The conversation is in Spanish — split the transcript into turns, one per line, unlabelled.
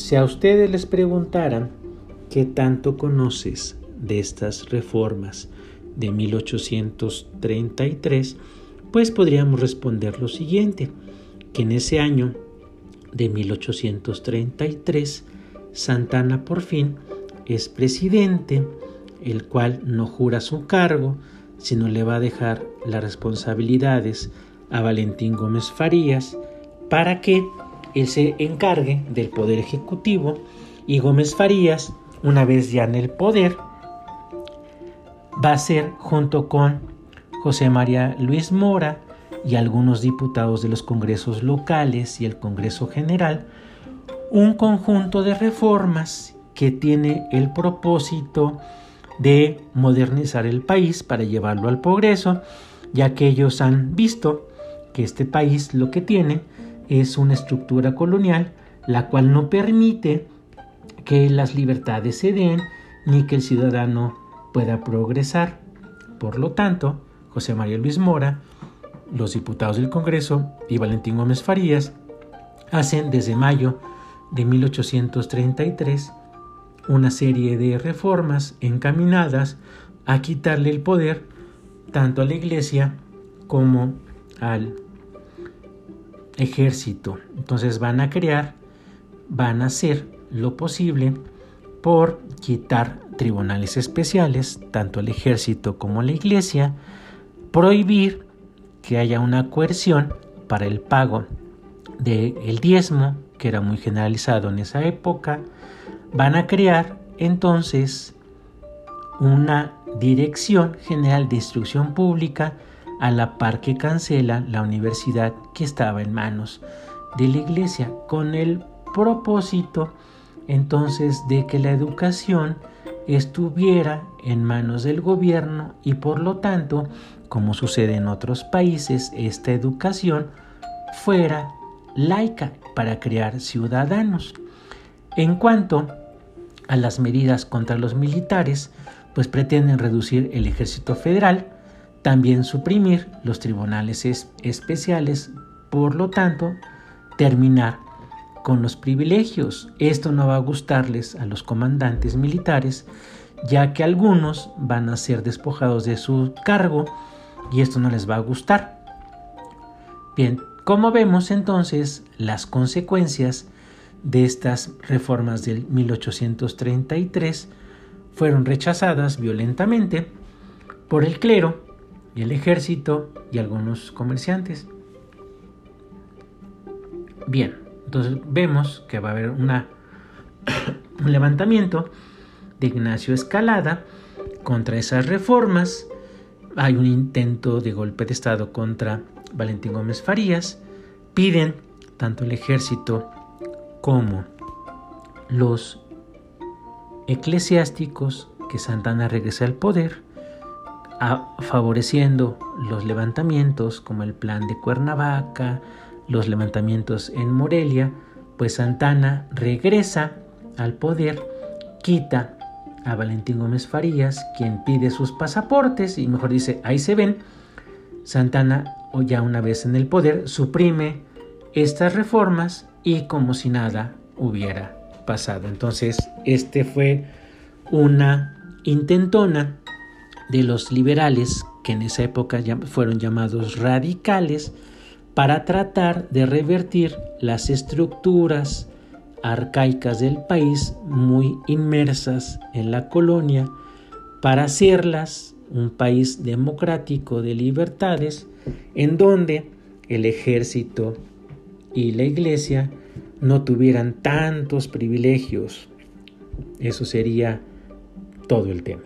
si a ustedes les preguntaran qué tanto conoces de estas reformas de 1833, pues podríamos responder lo siguiente, que en ese año de 1833, Santana por fin es presidente, el cual no jura su cargo, sino le va a dejar las responsabilidades a Valentín Gómez Farías para que él se encargue del poder ejecutivo y Gómez Farías, una vez ya en el poder, va a ser junto con José María Luis Mora y algunos diputados de los congresos locales y el Congreso General, un conjunto de reformas que tiene el propósito de modernizar el país para llevarlo al progreso, ya que ellos han visto que este país lo que tiene es una estructura colonial la cual no permite que las libertades se den ni que el ciudadano pueda progresar. Por lo tanto, José María Luis Mora, los diputados del Congreso y Valentín Gómez Farías hacen desde mayo de 1833 una serie de reformas encaminadas a quitarle el poder tanto a la iglesia como al ejército. Entonces van a crear, van a hacer lo posible por quitar tribunales especiales, tanto al ejército como a la iglesia, prohibir que haya una coerción para el pago del el diezmo, que era muy generalizado en esa época, van a crear entonces una Dirección General de Instrucción Pública a la par que cancela la universidad que estaba en manos de la iglesia con el propósito entonces de que la educación estuviera en manos del gobierno y por lo tanto, como sucede en otros países, esta educación fuera laica para crear ciudadanos. En cuanto a las medidas contra los militares, pues pretenden reducir el ejército federal, también suprimir los tribunales especiales, por lo tanto, terminar con los privilegios. Esto no va a gustarles a los comandantes militares, ya que algunos van a ser despojados de su cargo y esto no les va a gustar. Bien, como vemos entonces las consecuencias de estas reformas del 1833 fueron rechazadas violentamente por el clero y el ejército y algunos comerciantes. Bien, entonces vemos que va a haber un levantamiento de Ignacio Escalada contra esas reformas. Hay un intento de golpe de Estado contra Valentín Gómez Farías. Piden tanto el ejército como los eclesiásticos que Santana regrese al poder, favoreciendo los levantamientos como el plan de Cuernavaca, los levantamientos en Morelia, pues Santana regresa al poder, quita a Valentín Gómez Farías, quien pide sus pasaportes y mejor dice, ahí se ven, Santana, o ya una vez en el poder, suprime estas reformas y como si nada hubiera pasado. Entonces, este fue una intentona de los liberales, que en esa época fueron llamados radicales, para tratar de revertir las estructuras arcaicas del país muy inmersas en la colonia, para hacerlas un país democrático de libertades, en donde el ejército y la iglesia no tuvieran tantos privilegios. Eso sería todo el tema.